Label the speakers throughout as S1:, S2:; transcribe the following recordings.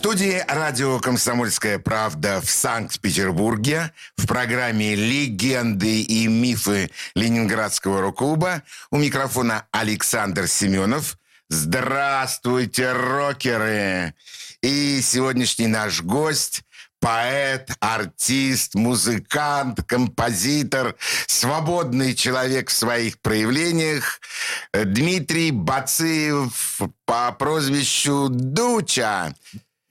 S1: Студии радио «Комсомольская правда» в Санкт-Петербурге в программе «Легенды и мифы Ленинградского рок-клуба» у микрофона Александр Семенов. Здравствуйте, рокеры! И сегодняшний наш гость поэт, артист, музыкант, композитор, свободный человек в своих проявлениях Дмитрий Бациев по прозвищу Дуча.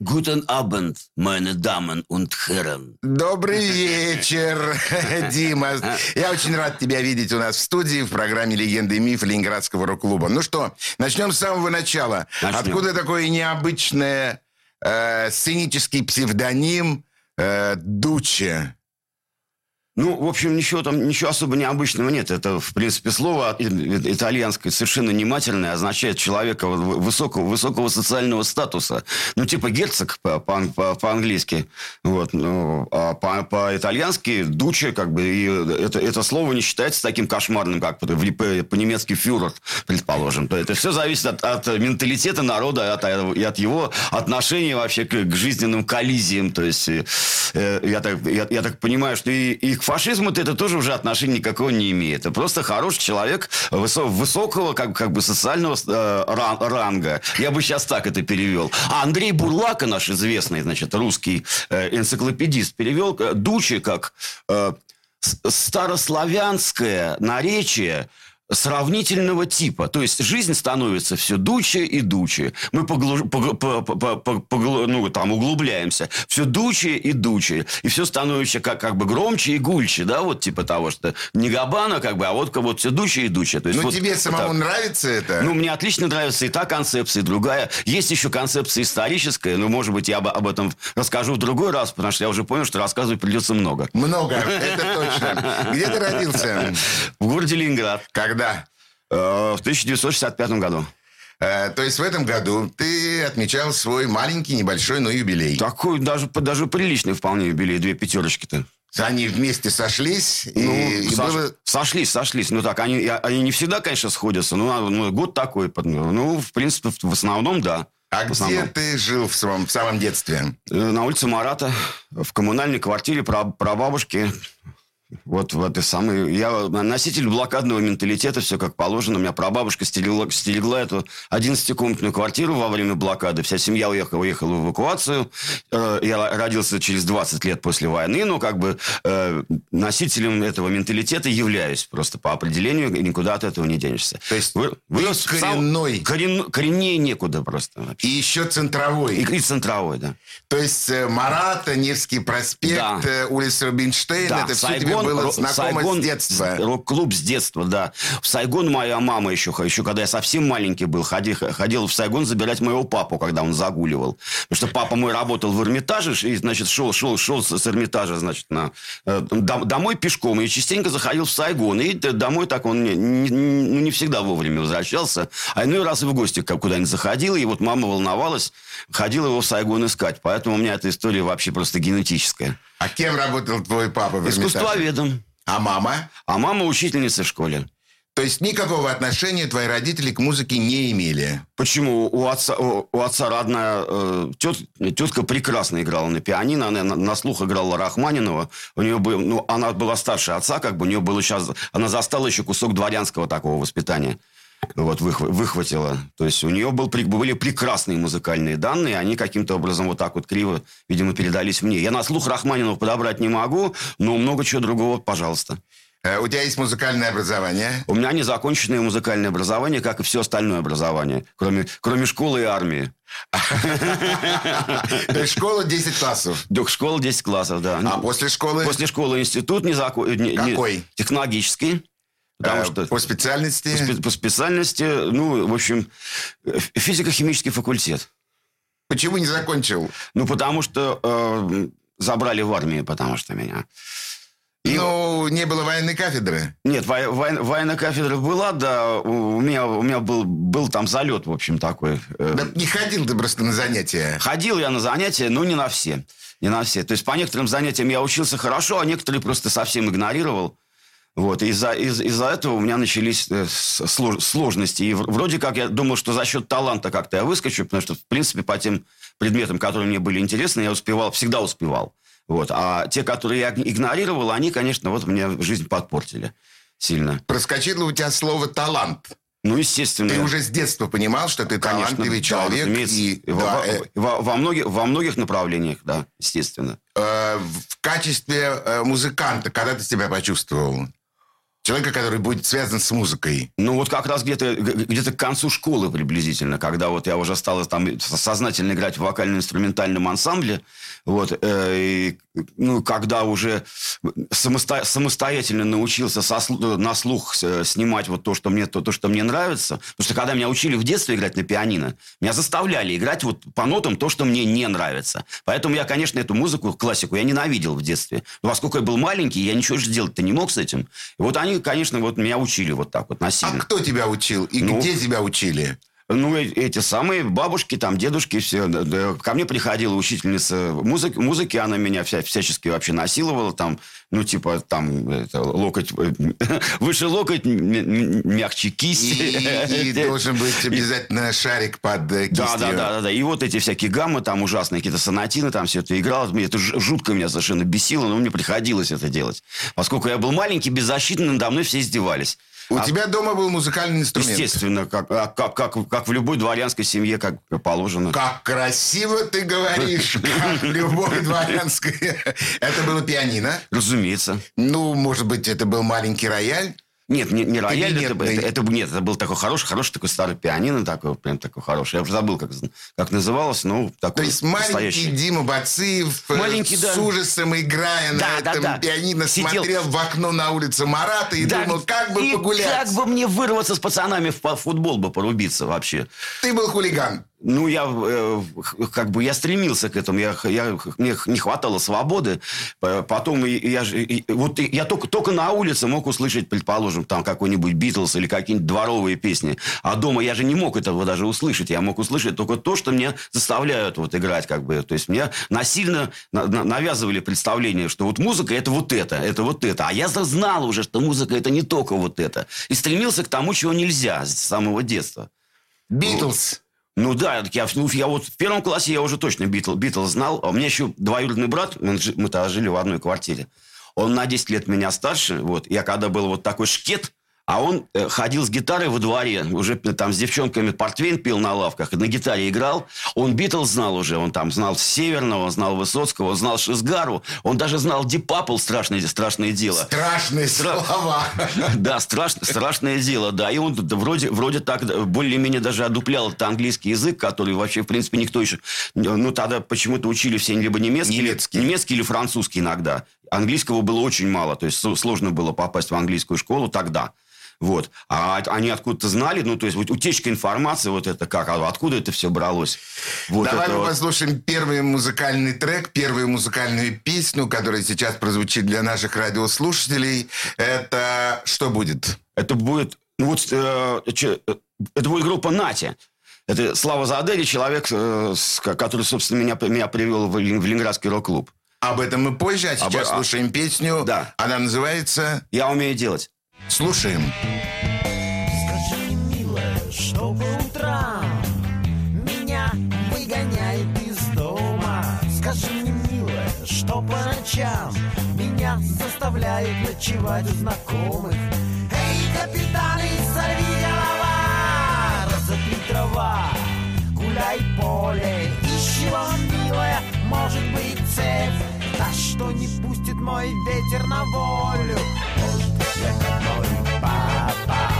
S2: Guten Abend, meine Damen und Herren.
S1: Добрый вечер, Дима. Я очень рад тебя видеть у нас в студии в программе «Легенды и мифы» Ленинградского рок-клуба. Ну что, начнем с самого начала.
S2: Начнем.
S1: Откуда такое необычное э, сценический псевдоним э, Дуче?
S2: Ну, в общем, ничего там, ничего особо необычного нет. Это, в принципе, слово итальянское совершенно не матерное, означает человека высокого, высокого социального статуса. Ну, типа герцог по- по- по- по-английски. Вот. Ну, а по- по-итальянски дуче, как бы, и это, это слово не считается таким кошмарным, как по-немецки фюрер, предположим. То Это все зависит от, от менталитета народа от, и от его отношения вообще к, к жизненным коллизиям. То есть, э, я, так, я, я так понимаю, что и, и к фашизму это тоже уже отношения никакого не имеет. Это просто хороший человек высо- высокого как, как бы социального э, ран- ранга. Я бы сейчас так это перевел. А Андрей Бурлака, наш известный, значит, русский э, энциклопедист, перевел э, Дучи как э, старославянское наречие сравнительного типа. То есть жизнь становится все дуче и дуче. Мы поглу- погл- по- по- по- по- погл- ну, там, углубляемся. Все дуче и дуче. И все становится как, как бы громче и гульче. Да, вот типа того, что не габана, как бы, а вот, вот все дуче и дуче. То есть,
S1: Ну,
S2: вот
S1: тебе самому
S2: так.
S1: нравится это?
S2: Ну, мне отлично нравится и та концепция, и другая. Есть еще концепция историческая, но, может быть, я об, об этом расскажу в другой раз, потому что я уже понял, что рассказывать придется много.
S1: Много, это точно. Где ты родился?
S2: В городе Ленинград
S1: Когда?
S2: Э, в 1965 году.
S1: Э, то есть в этом году ты отмечал свой маленький, небольшой, но юбилей.
S2: Такой даже, даже приличный вполне юбилей, две пятерочки-то.
S1: Они вместе сошлись, и,
S2: Ну,
S1: и
S2: сош-
S1: было...
S2: Сошлись, сошлись. Ну так, они, они не всегда, конечно, сходятся. Ну, ну, год такой. Ну, в принципе, в, основном, да.
S1: А
S2: В
S1: где
S2: основном.
S1: ты жил в самом, в самом детстве?
S2: Э, На улице Марата, в коммунальной квартире про, прабабушки. Вот в этой самой... Я носитель блокадного менталитета, все как положено. У меня прабабушка стерегла, стерегла эту 11-комнатную квартиру во время блокады. Вся семья уехала, уехала в эвакуацию. Э, Я родился через 20 лет после войны, но как бы э, носителем этого менталитета являюсь просто по определению, и никуда от этого не денешься.
S1: То есть
S2: Вы- вырос в сам-
S1: коренной.
S2: корен- кореннее некуда просто. вообще.
S1: И еще центровой.
S2: И, и центровой, да.
S1: То есть э, Марата, Невский проспект,
S2: Да.
S1: улица Рубинштейна, это все тебе было
S2: Сайгон,
S1: с детства.
S2: Рок-клуб с детства, да. В Сайгон моя мама еще, еще когда я совсем маленький был, ходи, ходила в Сайгон забирать моего папу, когда он загуливал. Потому что папа мой работал в Эрмитаже, и, значит, шел, шел, шел с Эрмитажа, значит, на, э, дом- домой пешком, и частенько заходил в Сайгон. И домой так он не, не, не- ну, не всегда вовремя возвращался, а иной раз и в гости куда-нибудь заходил, и вот мама волновалась, ходила его в Сайгон искать. Поэтому у меня эта история вообще просто генетическая.
S1: А кем работал твой папа в?
S2: Искусствоведом.
S1: А мама?
S2: А мама учительница в школе.
S1: То есть никакого отношения твои родители к музыке не имели?
S2: Почему? У отца, у, у отца родная э, тет, тетка прекрасно играла на пианино. Она на, на слух играла Рахманинова. У нее был, ну, она была старше отца, как бы у нее было сейчас... Она застала еще кусок дворянского такого воспитания. Вот, выхва- выхватила. То есть у нее был, были прекрасные музыкальные данные, они каким-то образом вот так вот криво, видимо, передались мне. Я на слух Рахманинова подобрать не могу, но много чего другого, пожалуйста.
S1: Э, У тебя есть музыкальное образование?
S2: У меня незаконченное музыкальное образование, как и все остальное образование, кроме, кроме школы и армии.
S1: То есть школа 10 классов.
S2: До школы 10 классов, да.
S1: А после школы?
S2: После школы институт незакон...
S1: Какой?
S2: технологический. Потому
S1: Э,
S2: что
S1: По специальности?
S2: по, спе- по специальности, ну, в общем, э, физико-химический факультет.
S1: Почему не закончил?
S2: Ну, потому что э, забрали в армию, потому что меня.
S1: И... Ну, не было военной кафедры?
S2: Нет, во, во, военная кафедра была, да. У, у меня, у меня был, был там залет, в общем, такой.
S1: Э. Да не ходил ты просто на занятия?
S2: Ходил я на занятия, но не на все. Не на все. То есть по некоторым занятиям я учился хорошо, а некоторые просто совсем игнорировал. Вот, из-за из, из этого у меня начались э, слож, сложности. И вроде как я думал, что за счет таланта как-то я выскочу, потому что, в принципе, по тем предметам, которые мне были интересны, я успевал, всегда успевал. Вот. А те, которые я игнорировал, они, конечно, вот мне жизнь подпортили сильно.
S1: Проскочило у тебя слово «талант».
S2: Ну, естественно.
S1: Ты уже с детства понимал, что ты Конечно, талантливый человек.
S2: Да, и, во, да, э, во, во, многих, во многих направлениях, да, естественно.
S1: Э, в качестве э, музыканта, когда ты себя почувствовал? Человека, который будет связан с музыкой.
S2: Ну, вот как раз где-то где к концу школы приблизительно, когда вот я уже стал там сознательно играть в вокально-инструментальном ансамбле, вот, э, и, ну, когда уже самосто, самостоятельно научился со, на слух снимать вот то, что мне, то, то, что мне нравится, потому что когда меня учили в детстве играть на пианино, меня заставляли играть вот по нотам то, что мне не нравится. Поэтому я, конечно, эту музыку, классику, я ненавидел в детстве. Но поскольку я был маленький, я ничего же делать-то не мог с этим. И вот они они, конечно, вот меня учили вот так вот насильно.
S1: А кто тебя учил? И ну, где тебя учили?
S2: Ну, э, эти самые бабушки, там, дедушки, все. Ко мне приходила учительница музыки, музыки она меня вся, всячески вообще насиловала, там, ну, типа, там, это, локоть, выше локоть, мягче кисть.
S1: И, и должен быть обязательно шарик под э, кистью.
S2: Да, да, да, да, И вот эти всякие гаммы, там, ужасные какие-то сонатины, там, все это играло. Это жутко меня совершенно бесило, но мне приходилось это делать. Поскольку я был маленький, беззащитный, надо мной все издевались.
S1: У а, тебя дома был музыкальный инструмент?
S2: Естественно, как, а, как, как, как в любой дворянской семье, как положено.
S1: Как красиво ты говоришь, как в любой дворянской. Это было пианино?
S2: Разумеется.
S1: Ну, может быть, это был маленький рояль?
S2: Нет, не, не рояль, это, это, это, нет, это был такой хороший, хороший такой старый пианино, такой, прям такой хороший. Я уже забыл, как, как называлось, но такой
S1: То есть маленький Дима Бациев э, маленький, с да. ужасом играя да, на да, этом да. пианино Сидел... смотрел в окно на улице Марата и да, думал, как бы и погулять.
S2: как бы мне вырваться с пацанами в футбол бы порубиться вообще.
S1: Ты был хулиган.
S2: Ну, я э, как бы я стремился к этому, я, я, мне не хватало свободы. Потом я, я, вот я только, только на улице мог услышать, предположим, там какой-нибудь Битлз или какие-нибудь дворовые песни. А дома я же не мог этого даже услышать. Я мог услышать только то, что мне заставляют вот играть. Как бы. То есть мне насильно навязывали представление, что вот музыка это вот это, это вот это. А я знал уже, что музыка это не только вот это. И стремился к тому, чего нельзя с самого детства.
S1: Битлз.
S2: Ну да, я, ну, я вот в первом классе я уже точно Битл, Битл знал. А у меня еще двоюродный брат, мы, мы тогда жили в одной квартире. Он на 10 лет меня старше. Вот. Я когда был вот такой шкет, а он э, ходил с гитарой во дворе, уже там с девчонками портвейн пил на лавках, на гитаре играл. Он Битлз знал уже, он там знал Северного, знал Высоцкого, он знал Шизгару, он даже знал Deep Purple, страшное, страшное дело.
S1: Страшные Стра... слова.
S2: Да, страш... страшное дело, да. И он вроде, вроде так более-менее даже одуплял этот английский язык, который вообще, в принципе, никто еще... Ну, тогда почему-то учили все либо немецкий, немецкий. немецкий или французский иногда. Английского было очень мало, то есть сложно было попасть в английскую школу тогда. Вот. А они откуда-то знали, ну, то есть вот утечка информации, вот это как, а откуда это все бралось? Вот
S1: Давай мы
S2: вот.
S1: послушаем первый музыкальный трек, первую музыкальную песню, которая сейчас прозвучит для наших радиослушателей. Это что будет?
S2: Это будет, ну вот, э, че, это будет группа «Нати». Это Слава Задели, человек, э, который, собственно, меня, меня привел в, в Ленинградский рок-клуб.
S1: Об этом мы позже, а сейчас Об... А слушаем песню.
S2: Да.
S1: Она называется...
S2: «Я умею делать».
S1: Слушаем.
S3: Скажи, милая, что по утрам меня выгоняет из дома. Скажи мне, милая, что по ночам меня заставляет ночевать у знакомых. Эй, капитан, сорви голова, разотри трава, гуляй поле, ищи вам, милая, может быть, цепь, та, что не пустит мой ветер на волю. Может, я как мой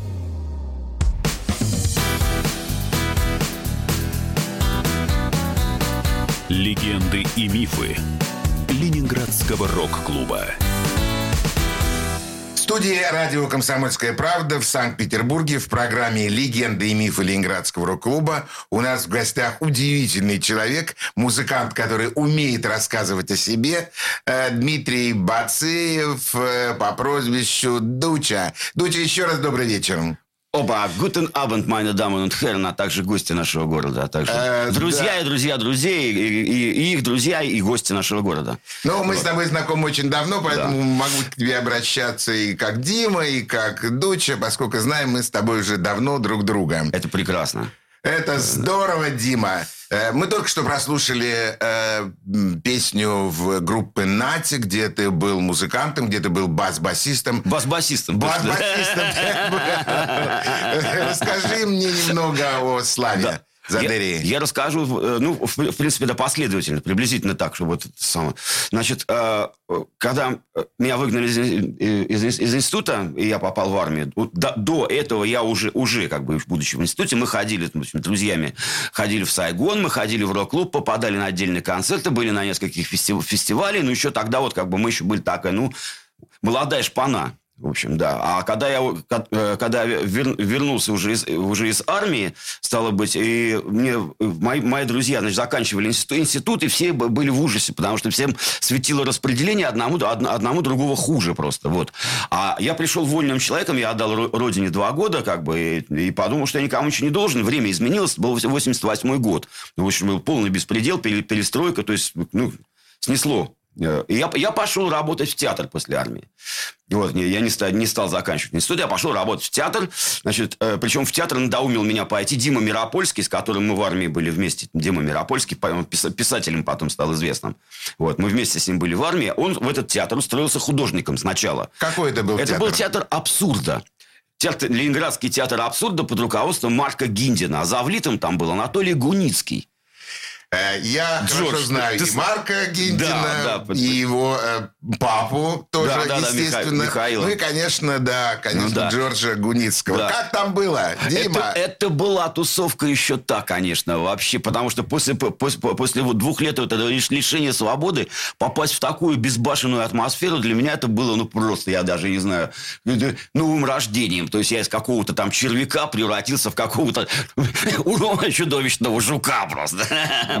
S4: Легенды и мифы Ленинградского рок-клуба.
S1: В студии радио «Комсомольская правда» в Санкт-Петербурге в программе «Легенды и мифы Ленинградского рок-клуба» у нас в гостях удивительный человек, музыкант, который умеет рассказывать о себе, э, Дмитрий Бацеев э, по прозвищу Дуча. Дуча, еще раз добрый вечер.
S2: Оба, гутен абенд, meine Damen und Herren, а также гости нашего города, а также
S1: Э,
S2: друзья
S1: да.
S2: и друзья друзей, и, и- и их друзья, и гости нашего города.
S1: Ну, мы с тобой знакомы очень давно, поэтому могу к тебе обращаться и как Дима, и как Дуча, поскольку знаем мы с тобой уже давно друг друга.
S2: Это прекрасно.
S1: Это здорово, Дима. Э, Мы только что прослушали э, песню в группе Нати, где ты был музыкантом, где ты был бас-басистом.
S2: Бас-басистом.
S1: Бас-басистом. Расскажи мне немного о Славе Задерии.
S2: Я, я расскажу, э, ну, в, в принципе, да, последовательно, приблизительно так, чтобы вот это самое. Значит, э, когда э, меня выгнали из, из- из института, и я попал в армию, до, до этого я уже, уже, как бы, будучи в институте, мы ходили, общем, друзьями, ходили в Сайгон, мы ходили в рок-клуб, попадали на отдельные концерты, были на нескольких фестив- фестивалей, ну, еще тогда вот, как бы, мы еще были такая, ну, молодая шпана. В общем, да. А когда я, э, когда вернулся уже из, уже из армии, стало быть, и мне мои, мои друзья, значит, заканчивали институт, институт, и все были в ужасе, потому что всем светило распределение одному, од- одному другого хуже просто. Вот. А я пришел вольным человеком, я отдал ро- родине два года, как бы, и, и подумал, что я никому ничего не должен. Время изменилось, был 88 год. В общем, был полный беспредел, пере- перестройка, то есть, ну, снесло. Э, И я, я пошел работать в театр после армии. Вот, я не стал, не стал заканчивать институт, я пошел работать в театр. Значит, э, причем в театр надоумил меня пойти Дима Миропольский, с которым мы в армии были вместе. Дима Миропольский, писателем потом стал известным. Вот, мы вместе с ним были в армии. Он в этот театр устроился художником сначала.
S1: Какой это был
S2: Это
S1: театр?
S2: был театр абсурда. Театр, Ленинградский театр абсурда под руководством Марка Гиндина. А завлитом там был Анатолий Гуницкий.
S1: Э, Я
S2: Джордж,
S1: хорошо знаю
S2: ты-
S1: и Марка Гиндина,
S2: Да, да,
S1: и его э, папу тоже,
S2: Да, да, да,
S1: естественно.
S2: Миха- Михаила.
S1: Ну и, конечно, да, конечно,
S2: Ну да.
S1: Джорджа Гуницкого.
S2: Да.
S1: Как там было, Дима?
S2: Это, это была тусовка еще та, конечно, вообще. Потому что после, после, после вот двух лет этого лиш- лишения свободы попасть в такую безбашенную атмосферу для меня это было, ну, просто, я даже не знаю, новым рождением. То есть я из какого-то там червяка превратился в какого-то чудовищного жука просто.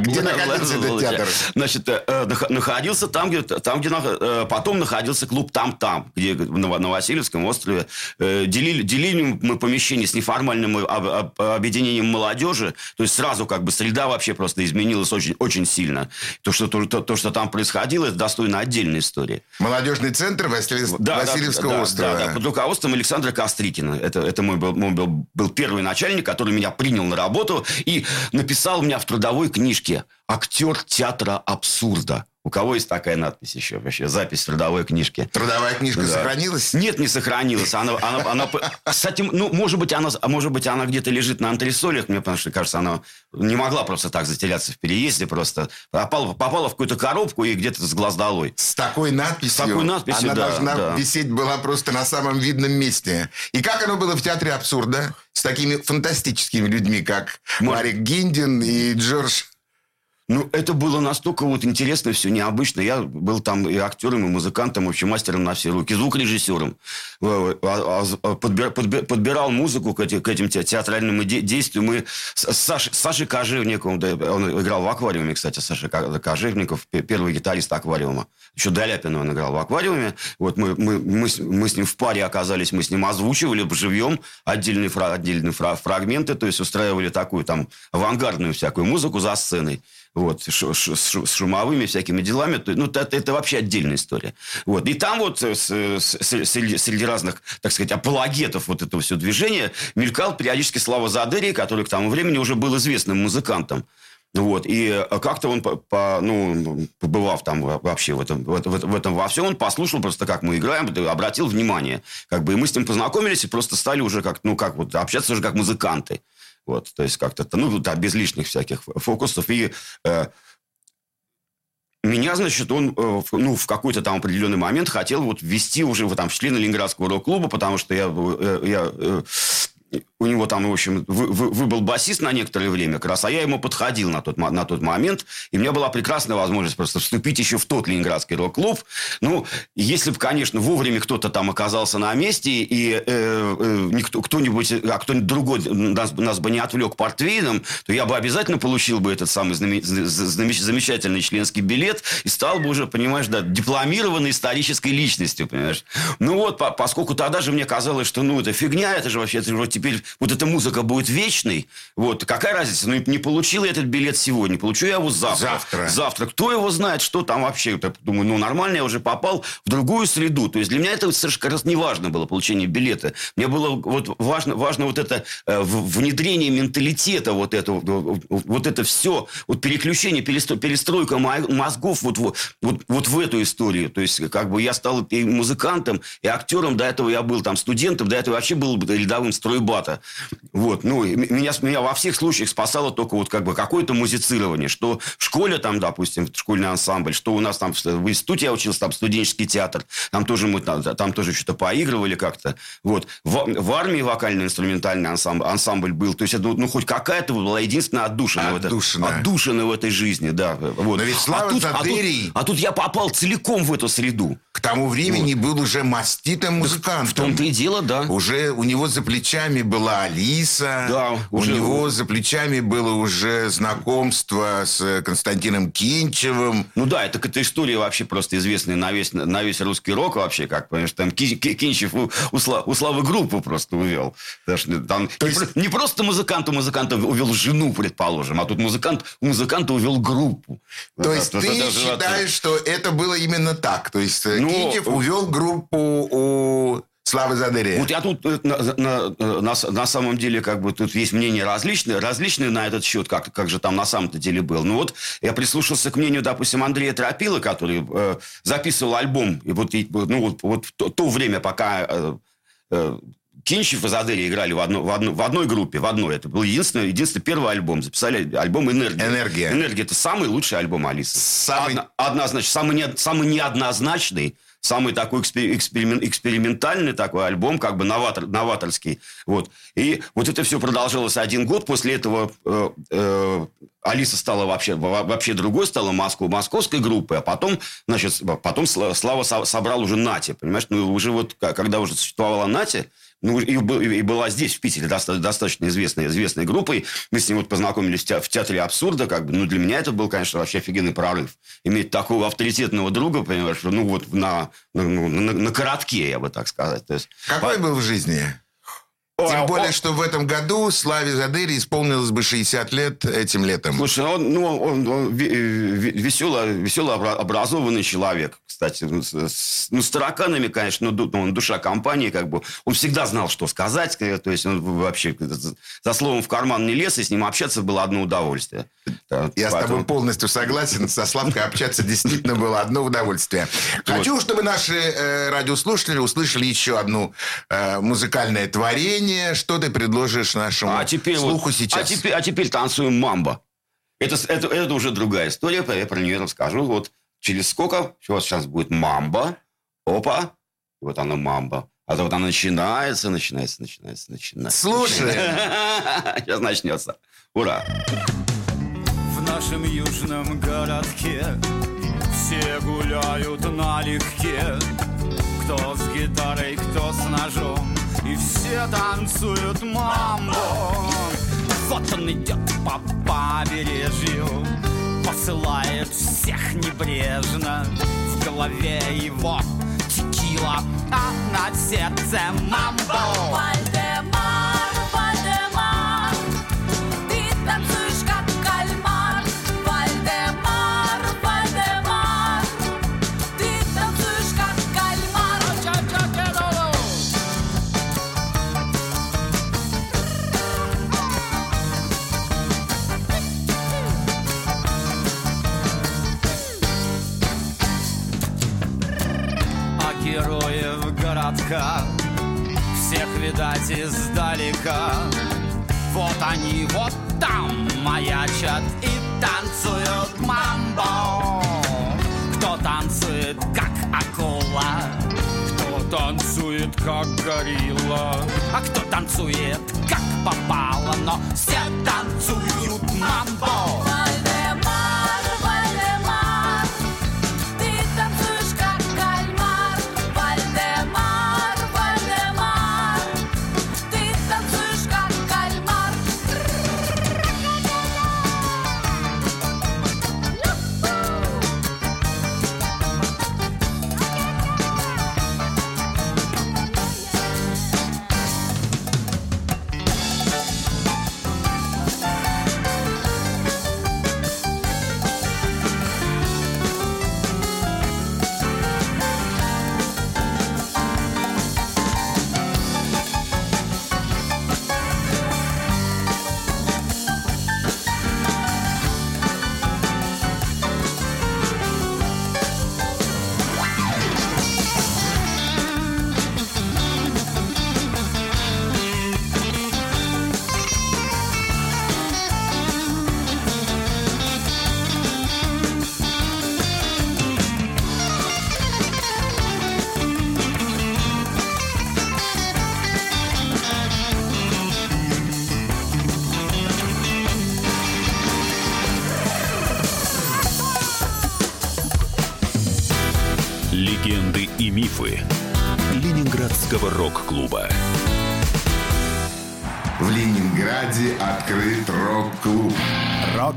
S1: Где находился этот театр?
S2: Значит, э, э, нах- находился там, где, там, где э, потом находился клуб «Там-там», где на, Васильевском острове. Делили, делили мы помещение с неформальным об- об- объединением молодежи. То есть сразу как бы среда вообще просто изменилась очень, очень сильно. То что, то, то, то, что там происходило, это достойно отдельной истории.
S1: Молодежный центр Василий-
S2: Да,
S1: Васильевского
S2: да,
S1: острова.
S2: Да, да, под руководством Александра Кострикина. Это, это мой, был, мой был, был первый начальник, который меня принял на работу и написал меня в трудовой книжке «Актер театра абсурда». У кого есть такая надпись еще вообще? Запись трудовой книжке.
S1: Трудовая книжка
S2: Да.
S1: сохранилась?
S2: Нет, не сохранилась. Она, она, она, кстати, ну, может быть, она, может быть, она где-то лежит на антресолях, мне потому что, кажется, она не могла просто так затеряться в переезде, просто попала, попала в какую-то коробку и где-то с глаз долой.
S1: С такой надписью.
S2: С такой надписью,
S1: Она
S2: да,
S1: должна
S2: да.
S1: висеть была просто на самом видном месте. И как оно было в театре абсурда? С такими фантастическими людьми, как
S2: Может-
S1: Марик Гиндин и Джордж
S2: Ну, это было настолько вот интересно, все необычно. Я был там и актером, и музыкантом, вообще мастером на все руки, звукорежиссером. Э, а- а- подбир- подбир- Подбирал музыку к эти- к этим те- театральным де- действиям. Мы с Сашей, Сашей он играл в «Аквариуме», кстати, Саша Ко- Кожевников, пе- первый гитарист «Аквариума». Еще до Ляпина он играл в «Аквариуме». Вот мы, мы, мы, с, мы с ним в паре оказались, мы с ним озвучивали живьем отдельные, фра- отдельные фра- фрагменты, то есть устраивали такую там авангардную всякую музыку за сценой вот, с шу- с шумовыми всякими делами. То- Ну, это, это вообще отдельная история. Вот. И там вот э, с- с- с- среди, разных, так сказать, апологетов вот этого всего движения мелькал периодически Слава Задерий, который к тому времени уже был известным музыкантом. Вот, и э, как-то он, по, по- ну, побывав там во- вообще в этом, в, этом- в этом во всем, он послушал просто, как мы играем, обратил внимание. Как бы, и мы с ним познакомились и просто стали уже как, ну, как вот, общаться уже как музыканты. Вот, то есть как-то, ну, да, без лишних всяких фокусов. И э, меня, значит, он, э, ну, в какой-то там определенный момент хотел вот ввести уже в, там, в члены Ленинградского рок-клуба, потому что я, э, я э, у него там, в общем, вы- вы- басист на некоторое время как раз, а я ему подходил на тот, на тот момент, и у меня была прекрасная возможность просто вступить еще в тот Ленинградский рок-клуб. Ну, если бы, конечно, вовремя кто-то там оказался на месте, и э, э, никто, кто-нибудь, а кто-нибудь другой нас, нас бы не отвлек портвейном, то я бы обязательно получил бы этот самый знаме- з- знаме- замечательный членский билет и стал бы уже, понимаешь, да, дипломированной исторической личностью, понимаешь. Ну вот, по- поскольку тогда же мне казалось, что, ну, это фигня, это же вообще, это же вот теперь вот эта музыка будет вечной, вот, какая разница, ну, не получил я этот билет сегодня, получу я его завтра.
S1: Завтра.
S2: Завтра. Кто его знает, что там вообще? Я думаю, ну, нормально, я уже попал в другую среду. То есть для меня это совершенно как раз не важно было, получение билета. Мне было вот важно, важно вот это э, внедрение менталитета, вот это, вот, вот это все, вот переключение, перестро- перестройка мо- мозгов вот, вот, вот, вот в эту историю. То есть как бы я стал и музыкантом, и актером. До этого я был там студентом, до этого вообще был рядовым стройбата. Вот, ну, меня, меня во всех случаях спасало только вот как бы какое-то музицирование, что в школе там, допустим, школьный ансамбль, что у нас там в в институте я учился, там студенческий театр, там тоже мы там, там тоже что-то поигрывали как-то. Вот. В, в армии вокально-инструментальный ансамбль, ансамбль был. То есть, это, ну, хоть какая-то была единственная отдушина. В
S1: Отдушина.
S2: этой, отдушина в этой жизни, да. Вот.
S1: Но ведь Слава
S2: а, тут, а, тут, а тут я попал целиком в эту среду.
S1: К тому времени был уже маститым музыкантом.
S2: В том-то и дело, да.
S1: Уже у него за плечами была Алиса.
S2: Да,
S1: у
S2: уже-
S1: него за плечами было уже знакомство с Константином Кинчевым.
S2: Ну да, это эта история вообще просто известная на весь, на весь русский рок вообще, как, понимаешь, там Ки- Ки- Кинчев у, у, у Славы группу просто увел. Что там не,
S1: есть-
S2: не просто музыкант у музыканта увел жену, предположим, а тут музыкант у музыканта увел группу.
S1: То есть
S2: так,
S1: ты
S2: вот-
S1: считаешь, что это было именно так? То есть э,
S2: Ну,
S1: Кинчев увел группу у Славы Задерия?
S2: Вот я тут э, на, на- э, на на самом деле как бы тут есть мнения различные, различные на этот счет, как, как же там на самом-то деле был. Ну вот я прислушался к мнению, допустим, Андрея Тропила, который э, записывал альбом, и вот, и, ну, вот, вот в то, то время, пока э, э, Кинчев и Задери играли в, одно, в, одно- в одной группе, в одной. Это был единственный, единственный первый альбом. Записали альбом «Энергия».
S1: «Энергия».
S2: «Энергия» – это самый лучший альбом Алисы.
S1: Самый-
S2: Одно- однозначно. Самый, не, самый неоднозначный, самый такой экспе- эксперимен- экспериментальный такой альбом, как бы новатор, новаторский. Вот. И вот это все продолжалось один год. После этого э, э, Алиса стала вообще, во- вообще другой, стала Москву, московской группой, а потом, значит, потом Сла- Слава со- собрал уже Нати, понимаешь? Ну, уже вот, когда уже существовала Нати, ну, и, и была здесь, в Питере, достаточно известной, известной группой. Мы с ним вот познакомились в театре абсурда. Как бы. Ну, для меня это был, конечно, вообще офигенный прорыв. Иметь такого авторитетного друга, понимаешь, ну, вот на, ну, на, на коротке, я бы так сказать. То есть,
S1: Какой был в жизни? Тем более, что в этом году Славе Задыре исполнилось бы 60 лет этим летом.
S2: Слушай, он, ну, он, он веселый, веселый, образованный человек, кстати. Ну, с, ну, тараканами, конечно, но ну, он душа компании, как бы. Он всегда знал, что сказать. Э, то есть он вообще за словом в карман не лез, и с ним общаться было одно удовольствие.
S1: Я поэтому... с тобой полностью согласен. Со Славкой общаться действительно было одно удовольствие. Хочу, чтобы наши э, радиослушатели услышали еще одно э, музыкальное творение. Что ты предложишь нашему а теперь слуху вот, сейчас?
S2: А теперь, а теперь танцуем мамба. Это, это, это уже другая история, я про нее расскажу. Вот через сколько? Вот сейчас будет мамба. Опа. И вот она мамба. А то вот она начинается, начинается, начинается, начинается.
S1: Слушай.
S2: Сейчас начнется. Ура
S3: нашем южном городке Все гуляют налегке Кто с гитарой, кто с ножом И все танцуют мамбо. Вот он идет по побережью Посылает всех небрежно. В голове его текила А на сердце мамбо как горилла. А кто танцует как попало Но все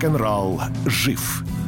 S4: Рок-н-ролл жив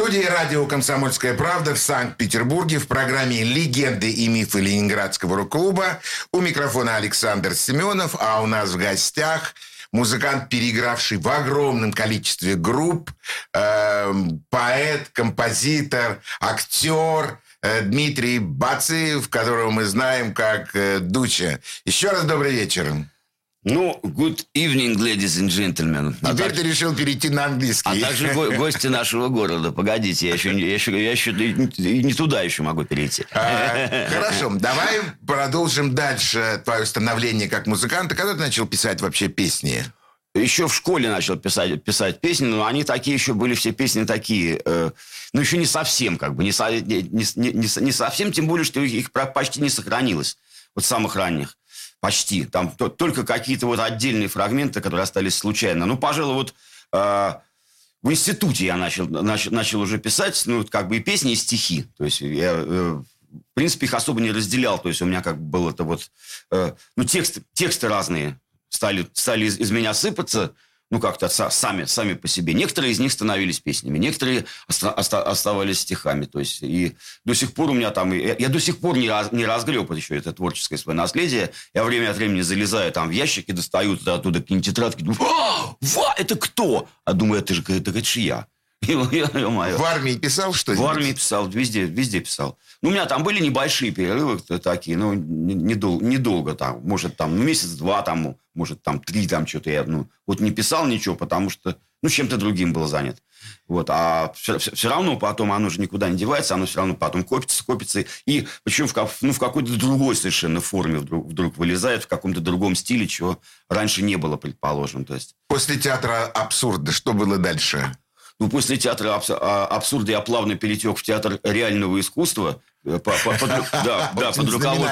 S1: студии радио «Комсомольская правда» в Санкт-Петербурге в программе «Легенды и мифы Ленинградского рок-клуба». У микрофона Александр Семенов, а у нас в гостях музыкант, переигравший в огромном количестве групп, э, поэт, композитор, актер э, Дмитрий Бациев, которого мы знаем как э, Дуча. Еще раз добрый вечер.
S2: Ну, good evening, ladies and gentlemen. А
S1: Теперь
S2: так-
S1: ты решил перейти на английский.
S2: А также го- гости нашего города. Погодите, я еще, не- я еще, я еще не туда еще могу перейти.
S1: А, Хорошо, давай продолжим дальше твое становление как музыканта. Когда ты начал писать вообще песни?
S2: Еще в школе начал писать, писать песни, но они такие еще были, все песни такие, э, ну, еще не совсем, как бы, не, со- не, не, не- не совсем, тем более, что их почти не сохранилось, вот самых ранних, почти. Там то- только какие-то вот отдельные фрагменты, которые остались случайно. Ну, пожалуй, вот э, в институте я начал, начал, начал уже писать, ну, как бы и песни, и стихи. То есть я, э, в принципе, их особо не разделял. То есть у меня как бы было это вот... э, ну, тексты, тексты разные стали, стали из, из меня сыпаться, ну, как-то са- сами, сами по себе. Некоторые из них становились песнями, некоторые оста- оста- оставались стихами. То есть, и до сих пор у меня там... Я, я до сих пор не, раз, не разгреб еще это творческое свое наследие. Я время от времени залезаю там в ящики, достаю туда- оттуда какие-нибудь тетрадки, думаю, «А, ва, это кто? А думаю, это же, это, это же я.
S1: В армии писал что-нибудь?
S2: В армии писал, везде, везде писал. Ну, у меня там были небольшие перерывы такие, ну, не- недол- недолго там. Может, там, ну, месяц-два там, может, там, три там что-то я, ну, вот не писал ничего, потому что, ну, чем-то другим был занят. Вот, а все, равно потом оно же никуда не девается, оно все равно потом копится, копится. И причем в, ну, в какой-то другой совершенно форме вдруг, вдруг вылезает, в каком-то другом стиле, чего раньше не было, предположим. То есть,
S1: После театра абсурда что было дальше?
S2: Ну, после театра абс- а, абсурда я плавно перетек в театр реального искусства. э, по- по- под да, да, под руководством,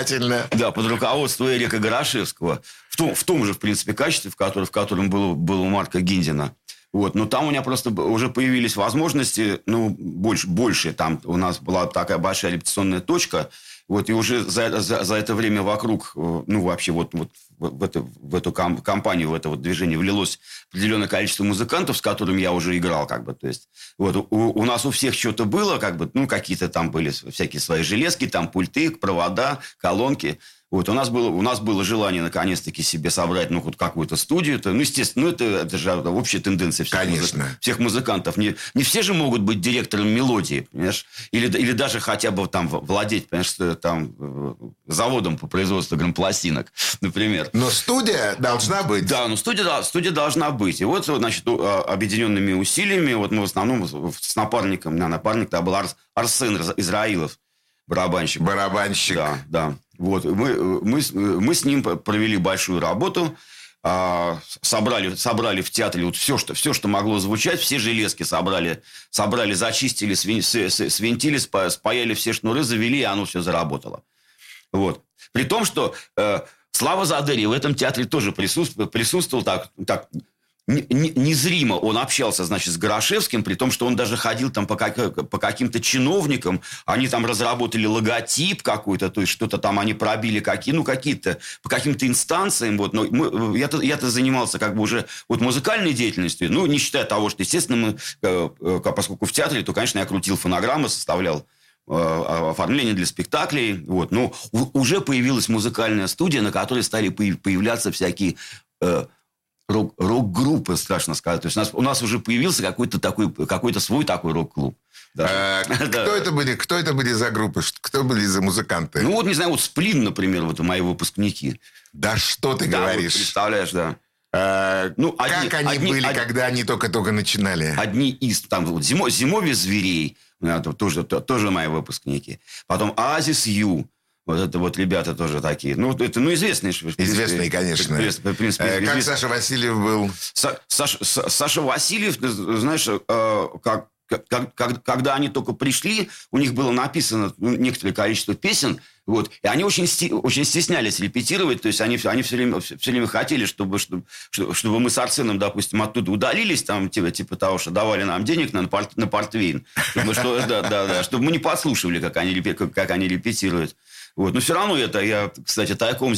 S2: да, под руководством Эрика Горошевского. В том, в том же, в принципе, качестве, в котором, в котором был, был у Марка Гиндина. Вот. Но там у меня просто уже появились возможности, ну, больше, больше. Там у нас была такая большая репетиционная точка. Вот, и уже за, за, за это время вокруг, э, ну, вообще вот, вот в, эту, в эту ком- компанию, в это вот движение влилось определенное количество музыкантов, с которыми я уже играл, как бы, то есть, вот, у, у нас у всех что-то было, как бы, ну, какие-то там были всякие свои железки, там пульты, провода, колонки, вот, у нас было, у нас было желание наконец-таки себе собрать, ну, хоть какую-то студию, это, ну, естественно, ну, это, это же общая тенденция всех,
S1: Конечно.
S2: музы- всех музыкантов. Не, не все же могут быть директором мелодии, понимаешь? Или, или даже хотя бы там владеть, понимаешь, что там э, заводом по производству грампластинок, например.
S1: Но студия должна быть.
S2: Да, ну студия, да, студия должна быть. И вот, значит, а, объединенными усилиями, вот мы в основном с напарником, у меня напарник тогда был Арс- Арсен Из- Израилов, барабанщик.
S1: Барабанщик.
S2: Да, да. Вот, мы, мы, мы с ним провели большую работу, а, собрали, собрали в театре вот все, что, все, что могло звучать, все железки собрали, собрали зачистили, свинтили, спа- спаяли все шнуры, завели, и оно все заработало. Вот. При том, что э, Слава Задери в этом театре тоже присутствовал, присутствовал так, так незримо он общался, значит, с Горошевским, при том, что он даже ходил там по, как- по каким-то чиновникам, они там разработали логотип какой-то, то есть что-то там они пробили, какие, ну, какие-то, по каким-то инстанциям, вот, но мы- я-то, я-то занимался как бы уже вот музыкальной деятельностью, ну, не считая того, что, естественно, мы, э, э, поскольку в театре, то, конечно, я крутил фонограммы, составлял э, оформление для спектаклей. Вот. Но уже появилась музыкальная студия, на которой стали появ- появляться всякие э, рок- рок-группы, страшно сказать. То есть у нас, у нас уже появился какой-то такой, какой-то свой такой рок-клуб. даже.
S1: А,
S2: Да.
S1: Кто это были? Кто это были за группы? Кто были за музыканты?
S2: Ну вот, не знаю, вот Сплин, например, вот мои выпускники.
S1: да что ты
S2: Да, вот
S1: говоришь?
S2: представляешь, да.
S1: А,
S2: Ну, одни-
S1: как они
S2: одни-
S1: были,
S2: од-
S1: когда они только-только начинали?
S2: Одни из, там, вот, зимо, «Зимовье зверей», тоже, то- тоже мои выпускники. Потом «Оазис Ю», вот это вот ребята тоже такие. Ну, это, ну, известные. принципе,
S1: Известные, конечно.
S2: в принципе,
S1: Э, Как
S2: известные.
S1: Саша Васильев был?
S2: Са- Саш- Са- Саша Васильев, знаешь, э, как, как- как- когда они только пришли, у них было написано ну, некоторое количество песен, вот, и они очень, сти- очень стеснялись репетировать, то есть они, они все, время, все время хотели, чтобы, чтобы, что- чтобы мы с Арсеном, допустим, оттуда удалились, там, типа, типа того, что давали нам денег на, порт- на портвейн, чтобы, что, да, да, да, чтобы мы не подслушивали, как они, как они репетируют. Вот. Но все равно это я, кстати, тайком,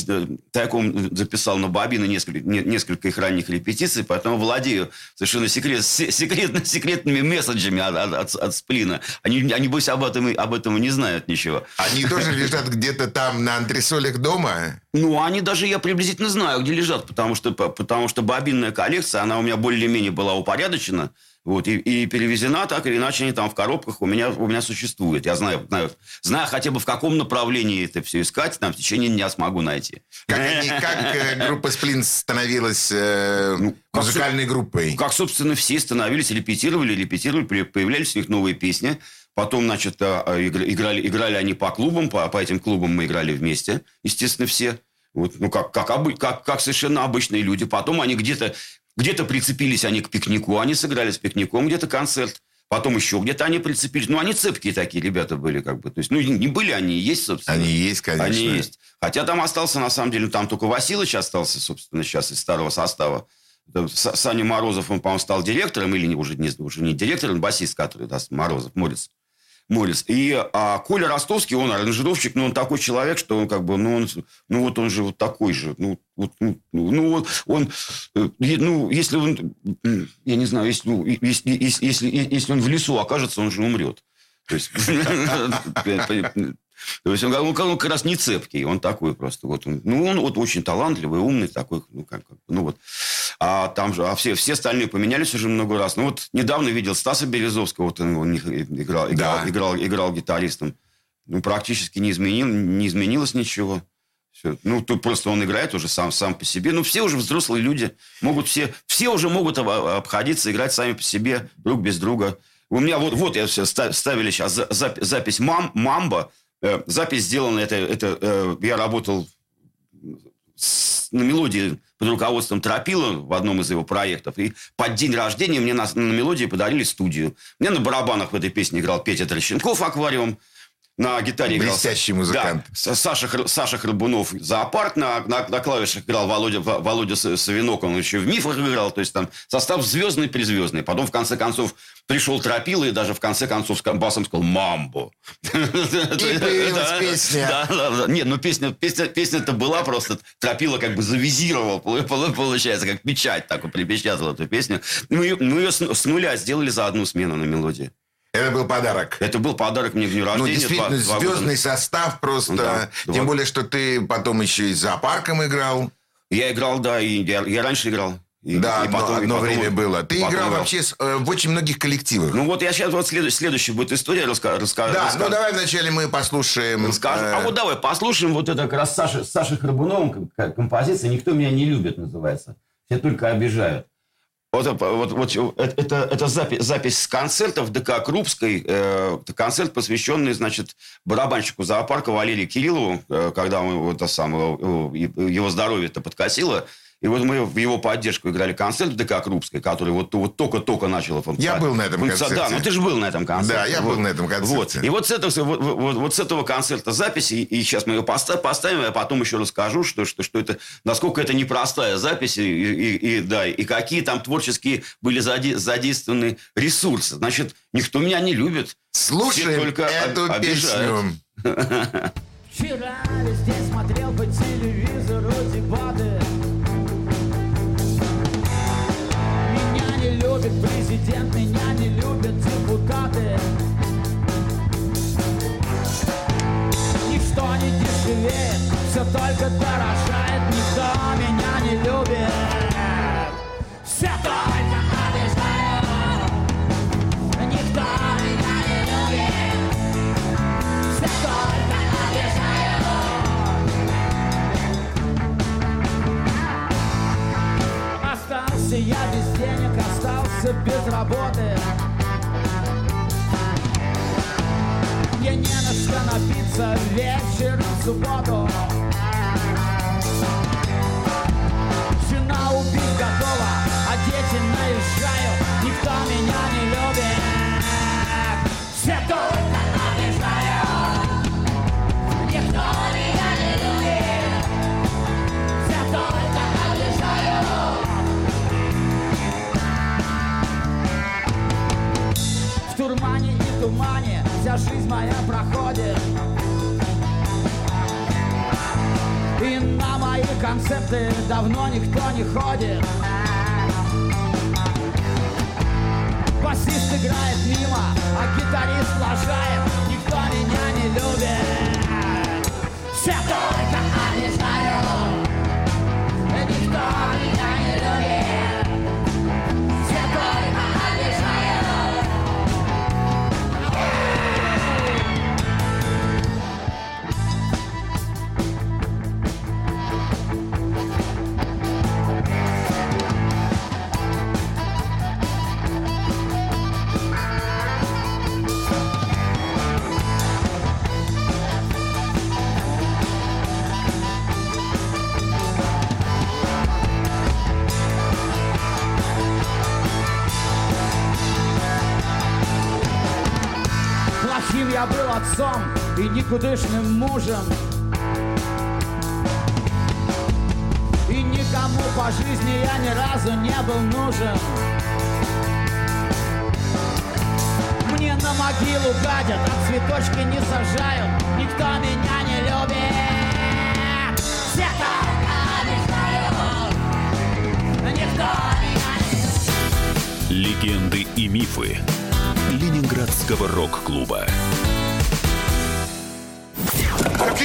S2: тайком записал на бобины несколько, не- несколько их ранних репетиций, поэтому владею совершенно секрет, се- секретно, секретными месседжами от, от, от- сплина. Они, они больше об этом, об этом не знают ничего.
S1: Они тоже лежат где-то там на антресолях дома?
S2: Ну, они даже, я приблизительно знаю, где лежат, потому что, потому что бобинная коллекция, она у меня более-менее была упорядочена, вот, и, и перевезена так или иначе, они там в коробках у меня, у меня существуют. Я знаю, знаю, знаю хотя бы в каком направлении это все искать, там в течение дня смогу найти.
S1: Как, они, как э, группа Сплин становилась э,
S2: Ну, как
S1: музыкальной группой?
S2: Как, собственно, все становились, репетировали, репетировали, появлялись у них новые песни. Потом, значит, а, а, игр- играли, играли они по клубам, по, по этим клубам мы играли вместе, естественно, все. Вот, ну, как, как, как, как совершенно обычные люди. Потом они где-то где прицепились они к пикнику, они сыграли с пикником где-то концерт. Потом еще где-то они прицепились. Ну, они цепкие такие ребята были, как бы. То есть, ну, не были они, есть, собственно.
S1: Они есть, конечно.
S2: Они есть. Хотя там остался, на самом деле, там только Василыч остался, собственно, сейчас из старого состава. Саня Морозов, он, по-моему, стал директором, или уже не, уже не директором, басист, который, да, Морозов, Морец. Морец. И а, Коля Ростовский, он аранжировщик, но он такой человек, что он как бы, ну, он, ну вот он же вот такой же. Ну, вот, ну, ну, вот он, э, ну, если он, я не знаю, если, ну, если, если, если, если он в лесу окажется, он же умрет. То есть, то есть он, он, он как раз не цепкий, он такой просто. Вот он, ну, он вот очень талантливый, умный такой, ну, как, как, ну, вот. А там же, а все, все остальные поменялись уже много раз. Ну, вот недавно видел Стаса Березовского, вот он, них играл, играл,
S1: Да.
S2: играл, играл гитаристом. Ну, практически не, изменил, не изменилось ничего. Всё. Ну, тут просто он играет уже сам, сам по себе. Ну, все уже взрослые люди. Могут все, все уже могут об- обходиться, играть сами по себе, друг без друга. У меня вот, вот я все ста- ставили сейчас за- запи- запись мам, «Мамба». Э, запись сделана, это, это э, я работал с- на мелодии под руководством Тропила в одном из его проектов. И под день рождения мне на, на мелодии подарили студию. Мне на барабанах в этой песне играл Петя Трощенков «Аквариум». На гитаре играл...
S1: Блестящий музыкант.
S2: Да, Саша, Саша Храбунов «Зоопарк». На, на, на клавишах играл Володя, Во- Володя Савинок. Он еще в «Мифах» играл. То есть там состав звездный-призвездный. Потом, в конце концов, пришел Тропила и даже в конце концов с басом сказал «Мамбо».
S1: И появилась песня.
S2: Да, да, да. Нет, ну песня, песня, песня-то была просто... Тропила как бы завизировал, пол- пол- получается, как печать так припечатал эту песню. Мы ее, мы ее с нуля сделали за одну смену на мелодии.
S1: Это был подарок.
S2: Это был подарок мне к дню
S1: Ну,
S2: рождения.
S1: действительно,
S2: два- два
S1: звездный состав просто.
S2: Да,
S1: Тем
S2: два-
S1: более, что ты потом еще и с зоопарком играл.
S2: Я играл, да, и я, я раньше играл. И-
S1: да,
S2: и
S1: одно,
S2: потом- и
S1: одно
S2: потом-
S1: время было. Ты
S2: потом
S1: играл вообще с- э, в очень многих коллективах.
S2: Ну вот я сейчас вот следующая, следующая будет история раска, раска-
S1: да,
S2: раска-
S1: ну давай вначале мы послушаем. э,
S2: А вот давай послушаем вот это как раз Саши, Саши Храбуновым композиция «Никто меня не любит» называется. Все только обижают. Вот, это- вот, вот это, это, это запись, запись с концерта в ДК Крупской. э, концерт, посвященный, значит, барабанщику зоопарка Валерию Кириллову, э, когда мы, вот, это самое, его здоровье-то подкосило. И вот мы в его поддержку играли концерт в ДК Крупской, который вот, вот только-только начал функционировать.
S1: Я был на этом концерте.
S2: Да, ну ты же был на этом концерте.
S1: Да, я был на этом концерте.
S2: Вот. И вот с, этого, вот, вот- вот с этого концерта записи, и, сейчас мы ее поста- поставим, я потом еще расскажу, что, что, что это, насколько это непростая запись, и, и- и- да, и какие там творческие были зади- задействованы ресурсы. Значит, никто меня не любит. Все
S1: Слушаем
S2: только
S1: эту
S2: об-
S1: песню.
S5: Вчера везде смотрел президент, меня не любят депутаты. Ничто не дешевеет, все только дорожает Никто меня не любит. Все только обижают Никто меня не любит. Все только обижают. Остался я без остался без работы. Мне не на что напиться. Вечером в субботу тумане вся жизнь моя проходит. И на мои концерты давно никто не ходит. Басист играет мимо, а гитарист лажает Никто меня не любит. Им никудышным мужем. И никому по жизни я ни разу не был нужен. Мне на могилу гадят, а цветочки не сажают. Никто меня не любит. Все мечтают. Никто меня не
S4: Легенды и мифы Ленинградского рок-клуба.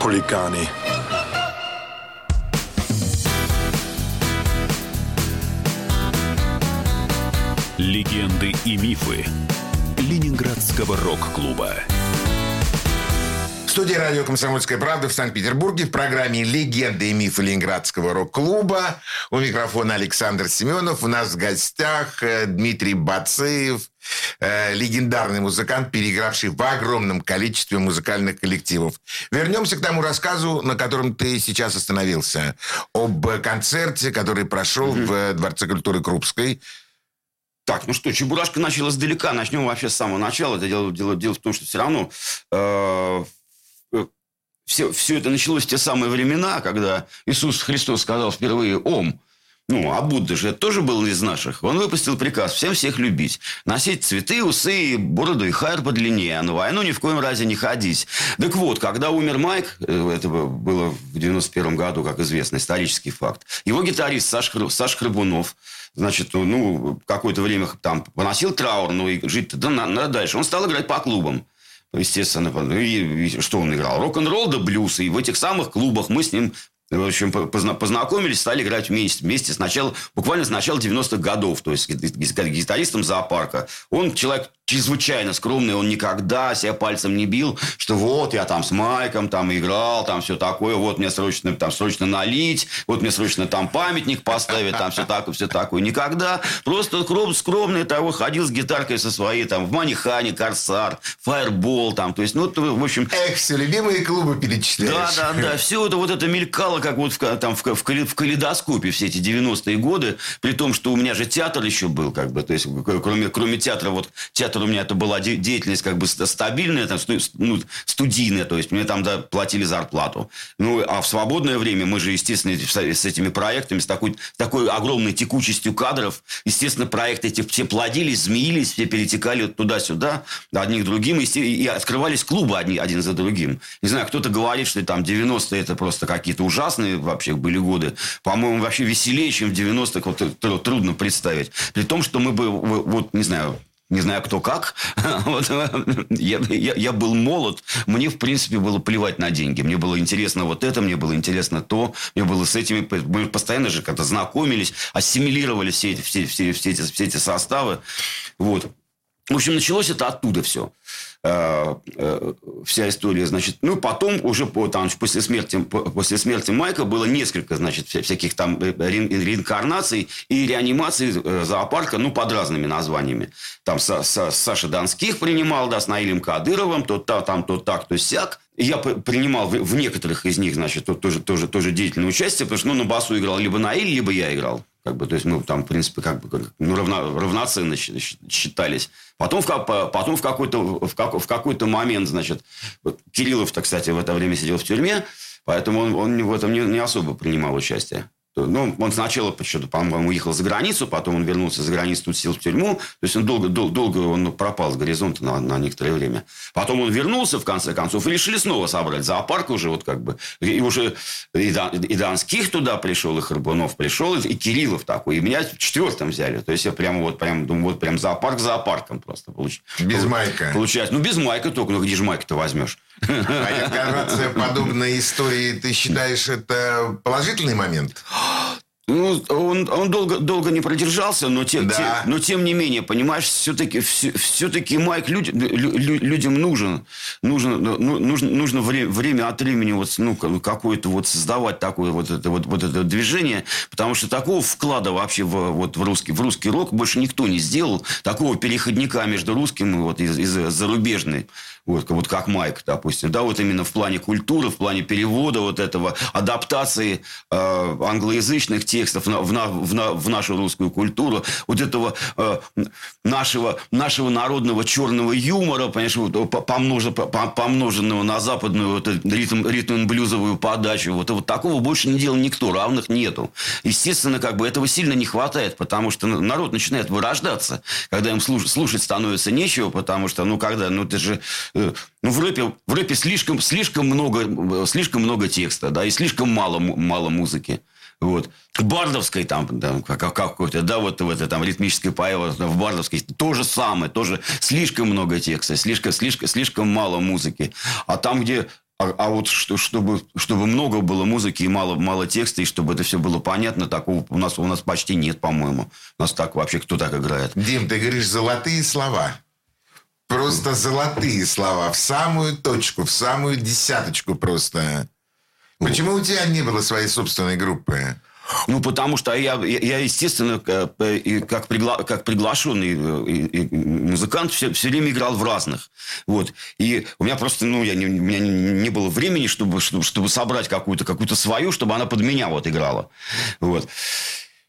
S6: Хулиганы.
S4: Легенды и мифы Ленинградского рок-клуба.
S1: В студии радио «Комсомольская правда» в Санкт-Петербурге в программе «Легенды и мифы Ленинградского рок-клуба». У микрофона Александр Семенов. У нас в гостях э, Дмитрий Бацеев, э, легендарный музыкант, переигравший в огромном количестве музыкальных коллективов. Вернемся к тому рассказу, на котором ты сейчас остановился. Об концерте, который прошел в э, Дворце культуры Крупской.
S2: Так, ну что, Чебурашка начал издалека. Начнем вообще с самого начала. Это дело, дело, дело в том, что все равно э, все, все это началось в те самые времена, когда Иисус Христос сказал впервые «Ом». Ну, а Будда же тоже был из наших. Он выпустил приказ всем всех любить. Носить цветы, усы, бороду и хайр подлиннее, а на войну ни в коем разе не ходить. Так вот, когда умер Майк, э, это было в 91 году, как известно, исторический факт, его гитарист Саш, Саш Храбунов, значит, ну, какое-то время там поносил траур, ну, и жить-то да, на- надо дальше. Он стал играть по клубам. Естественно, ну, и, и что он играл? Рок-н-ролл да блюз. И в этих самых клубах мы с ним в общем, по- позна- познакомились, стали играть вместе. Вместе с начала, буквально с начала 90-х годов. То есть, ги- ги- гитаристом зоопарка. Он человек чрезвычайно скромный. Он никогда себя пальцем не бил, что вот я там с Майком там играл, там все такое. Вот мне срочно, там, срочно налить. Вот мне срочно там памятник поставить. Там все такое, все такое. Никогда. Просто скром- скромный того ходил с гитаркой со своей. Там в Манихане, Корсар, Фаербол. Там. То есть, ну, в общем...
S1: Эх, все любимые клубы перечисляешь.
S2: Да, да, да. Все это вот это мелькало, как вот в, там, в, в, в калейдоскопе все эти 90-е годы. При том, что у меня же театр еще был, как бы. То есть, кроме, кроме театра, вот театр у меня это была де- деятельность как бы ст- стабильная, там, сту- ну, студийная. То есть, мне там да, платили зарплату. Ну, а в свободное время мы же, естественно, с этими проектами, с такой, такой огромной текучестью кадров, естественно, проекты эти все плодились, змеились, все перетекали туда-сюда, одних другим, и, и открывались клубы одни, один за другим. Не знаю, кто-то говорит, что там 90-е это просто какие-то ужасные вообще были годы. По-моему, вообще веселее, чем в 90-х, вот трудно представить. При том, что мы бы, в- вот, не знаю, не знаю, кто как. Вот, я, я, я был молод. Мне, в принципе, было плевать на деньги. Мне было интересно вот это, мне было интересно то. Мне было с этими... Мы постоянно же как-то знакомились, ассимилировали все эти, все, все, все, эти, все эти составы. Вот. В общем, началось это оттуда все. Э, э, Вся история, значит, ну, потом уже по, там, после, смерти, по- после смерти Майка было несколько, значит, вся- всяких там э, реин- реинкарнаций и реанимаций зоопарка, ну, под разными названиями. Там Са- Са- Саша Донских принимал, да, с Наилем Кадыровым, то та- там, то так, то сяк. Я принимал в, некоторых из них, значит, то- тоже, тоже, тоже деятельное участие, потому что, ну, на басу играл либо Наиль, либо я играл. Как бы, то есть мы там, в принципе, как бы ну, равно, равноценно считались. Потом в, потом в какой-то в, как- в какой-то момент, значит, вот Кириллов-то, кстати, в это время сидел в тюрьме, поэтому он, он в этом не, не особо принимал участие. Ну, он сначала, почему-то, по-моему, уехал за границу, потом он вернулся за границу, тут сел в тюрьму. То есть он долго, дол- долго он пропал с горизонта на, на некоторое время. Потом он вернулся, в конце концов, и решили снова собрать зоопарк уже вот как бы. И уже и, Дан- и Донских туда пришел, и Харбунов пришел, и Кириллов такой. И меня четвертым взяли. То есть я прямо вот, прям, думаю, вот прям зоопарк зоопарком просто. Получ...
S1: Без майка.
S2: Получается. Ну, без майка только. Ну, где же майка-то возьмешь?
S1: А инкарнация подобной истории, ты считаешь, это положительный момент?
S2: Ну, он, он долго, долго не продержался, но, те-
S1: Да.
S2: те- но тем не менее, понимаешь, все-таки, все-таки Майк люд- лю- лю- людям нужен. Нужно, ну, нужно, нужно вре- время от времени вот, ну, ка- какое-то вот создавать такое вот это, вот, вот это движение, потому что такого вклада вообще в, вот, в, русский, в русский рок больше никто не сделал. Такого переходника между русским и вот, из, из зарубежной. Вот, вот как Майк, допустим. Да, вот именно в плане культуры, в плане перевода вот этого, адаптации э, англоязычных текстов на- в, на- в на- в нашу русскую культуру, вот этого э, нашего, нашего народного черного юмора, понимаешь, вот, по- помноже- по- по- помноженного на западную вот, ритм, ритм-блюзовую подачу. Вот, вот такого больше не делал никто, равных нету. Естественно, как бы этого сильно не хватает, потому что народ начинает вырождаться, когда им слуш- слушать становится нечего, потому что, ну, когда, ну, ты же, ну, в рэпе, в рэпе слишком, слишком много, э, слишком много текста, да, и слишком мало, мало музыки. Вот. Бардовской там, да, как, как какой-то, да, вот в этой там ритмической поэме в Бардовской то же самое, тоже слишком много текста, слишком, слишком, слишком мало музыки. А там, где а, а вот что, чтобы, чтобы много было музыки и мало, мало текста, и чтобы это все было понятно, такого у нас, у нас почти нет, по-моему. У нас так вообще кто так играет?
S1: Дим, ты говоришь золотые слова. Просто золотые слова. В самую точку, в самую десяточку просто. Почему у тебя не было своей собственной группы?
S2: Ну, потому что я, я, естественно, э, как, пригла- как приглашенный э, и- и музыкант все, все время играл в разных. Вот. И у меня просто, ну, я не, у меня не было времени, чтобы, чтобы, чтобы собрать какую-то какую свою, чтобы она под меня вот играла. Вот.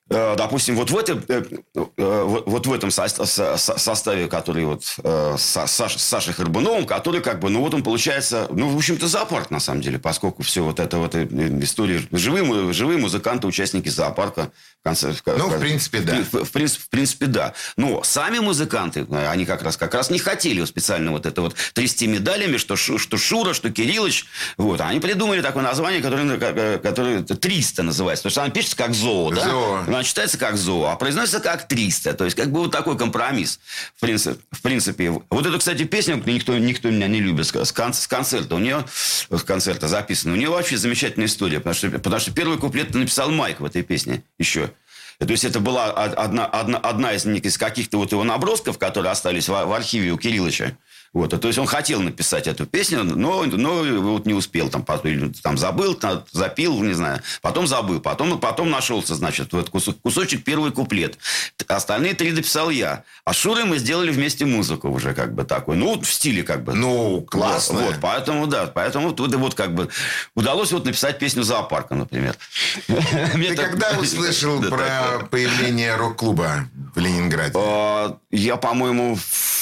S2: Э, Допустим, вот в, этом, э, э, вот в этом со- со- со- составе, который вот с Сашей Харбуновым, который как бы, ну вот он получается, ну, в общем-то, зоопарк на самом деле, поскольку все вот это вот история, живые, живые музыканты, участники зоопарка. В конце,
S1: Ну, в
S2: в-
S1: принципе, да.
S2: В, в принципе, в принципе, да. Но сами музыканты, они как раз, как раз не хотели специально вот это вот трясти медалями, что, что Шура, что Кириллыч. Вот. Они придумали такое название, которое, которое 300 называется. Потому что она пишется как зоо, да?
S1: Зоо.
S2: Она читается как зоо, а произносится как 300. То есть, как бы вот такой компромисс. В принципе. В принципе. Вот эту, кстати, песню никто, никто меня не любит. С, кон- с концерта. У нее, с концерта записано. У нее вообще замечательная история. Потому что, потому что первый куплет написал Майк в этой песне еще. То есть, это была од- одна, одна, одна из, из каких-то вот его набросков, которые остались в, в архиве у Кириллыча. Вот, то есть он хотел написать эту песню, но, но вот не успел, там, там забыл, там, запил, не знаю, потом забыл, потом, потом нашелся, значит, вот кусочек первый куплет. Остальные три дописал я. А с Шурой мы сделали вместе музыку уже как бы такой, ну, в стиле как бы.
S1: Ну, классно.
S2: Вот, поэтому, да, поэтому вот, вот как бы удалось вот написать песню «Зоопарка», например.
S1: Ты когда услышал про появление рок-клуба в Ленинграде?
S2: А, Я, по-моему, в-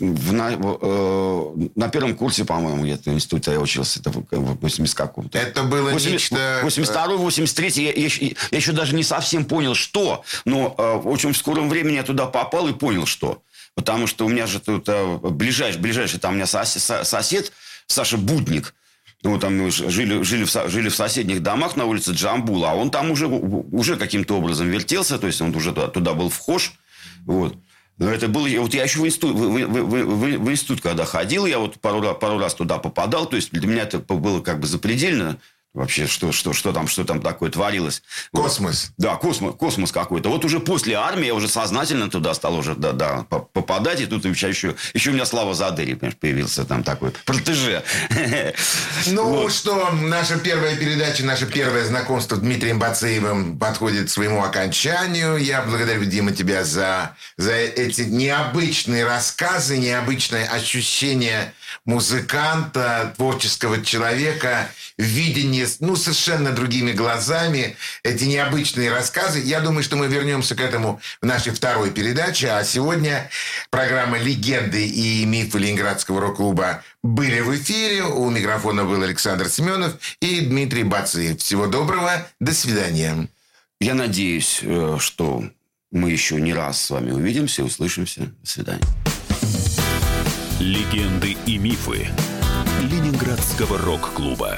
S2: на, э, на первом курсе, по-моему, где-то в институте я учился. Это в в 80 каком-то.
S1: Это было
S2: 80
S1: нечто...
S2: 82 83 я, я, еще- я еще даже не совсем понял, что. Но э, в очень скором времени я туда попал и понял, что. Потому что у меня же тут э, ближайший, ближайший там у меня сосед, со- сосед Саша Будник. Ну, там мы жили, жили, в, жили в соседних домах на улице Джамбула, а он там уже, уже каким-то образом вертелся, то есть он уже туда, туда был вхож. Вот. Но это было... Вот я еще в институт, в, в- в- в- институт, когда ходил, я вот пару, пару раз туда попадал. То есть для меня это было как бы запредельно. Вообще, что, что, что, там, что там такое творилось. Вот.
S1: Космос.
S2: Да, космос, космос какой-то. Вот уже после армии я уже сознательно туда стал уже да, да, по- попадать. И тут еще, еще, у меня Слава Задерий появился там такой протеже.
S1: Ну что, наша первая передача, наше первое знакомство с Дмитрием Бациевым подходит к своему окончанию. Я благодарю, Дима, тебя за, за эти необычные рассказы, необычное ощущение музыканта, творческого человека, видение, ну, совершенно другими глазами, эти необычные рассказы. Я думаю, что мы вернемся к этому в нашей второй передаче. А сегодня программа «Легенды и мифы Ленинградского рок-клуба» были в эфире. У микрофона был Александр Семенов и Дмитрий Бацеев. Всего доброго. До свидания.
S2: Я надеюсь, э, что мы еще не раз с вами увидимся, услышимся. До свидания.
S7: Легенды и мифы Ленинградского рок-клуба.